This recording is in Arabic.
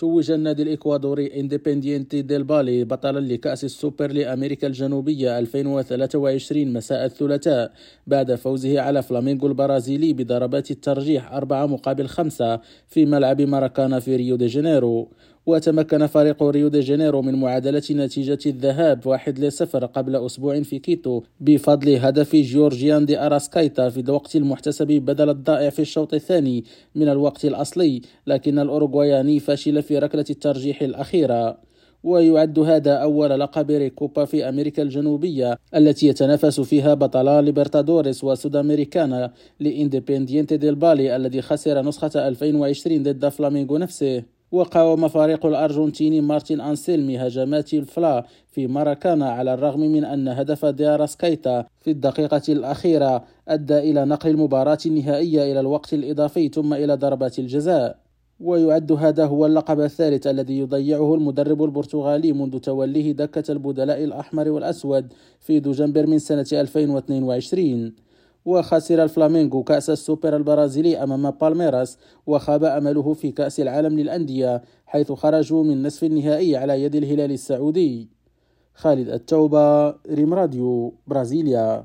توج النادي الإكوادوري إنديبندينتي ديل بالي بطلا لكأس السوبر لأمريكا الجنوبية 2023 مساء الثلاثاء بعد فوزه على فلامينغو البرازيلي بضربات الترجيح أربعة مقابل خمسة في ملعب ماراكانا في ريو دي جانيرو. وتمكن فريق ريو دي جانيرو من معادلة نتيجة الذهاب واحد لصفر قبل أسبوع في كيتو بفضل هدف جورجيان دي أراسكايتا في الوقت المحتسب بدل الضائع في الشوط الثاني من الوقت الأصلي لكن الأوروغواياني فشل في ركلة الترجيح الأخيرة. ويعد هذا أول لقب ريكوبا في أمريكا الجنوبية التي يتنافس فيها بطلا ليبرتادوريس وسود أمريكانا لإنديبندينتي ديل بالي الذي خسر نسخة 2020 ضد فلامينغو نفسه. وقاوم فريق الأرجنتيني مارتين أنسيلمي هجمات الفلا في ماراكانا على الرغم من أن هدف دياراسكايتا في الدقيقة الأخيرة أدى إلى نقل المباراة النهائية إلى الوقت الإضافي ثم إلى ضربات الجزاء. ويعد هذا هو اللقب الثالث الذي يضيعه المدرب البرتغالي منذ توليه دكة البدلاء الأحمر والأسود في دجنبر من سنة 2022 وخسر الفلامينغو كأس السوبر البرازيلي أمام بالميراس وخاب أمله في كأس العالم للأندية حيث خرجوا من نصف النهائي على يد الهلال السعودي. خالد التوبة ريم راديو برازيليا.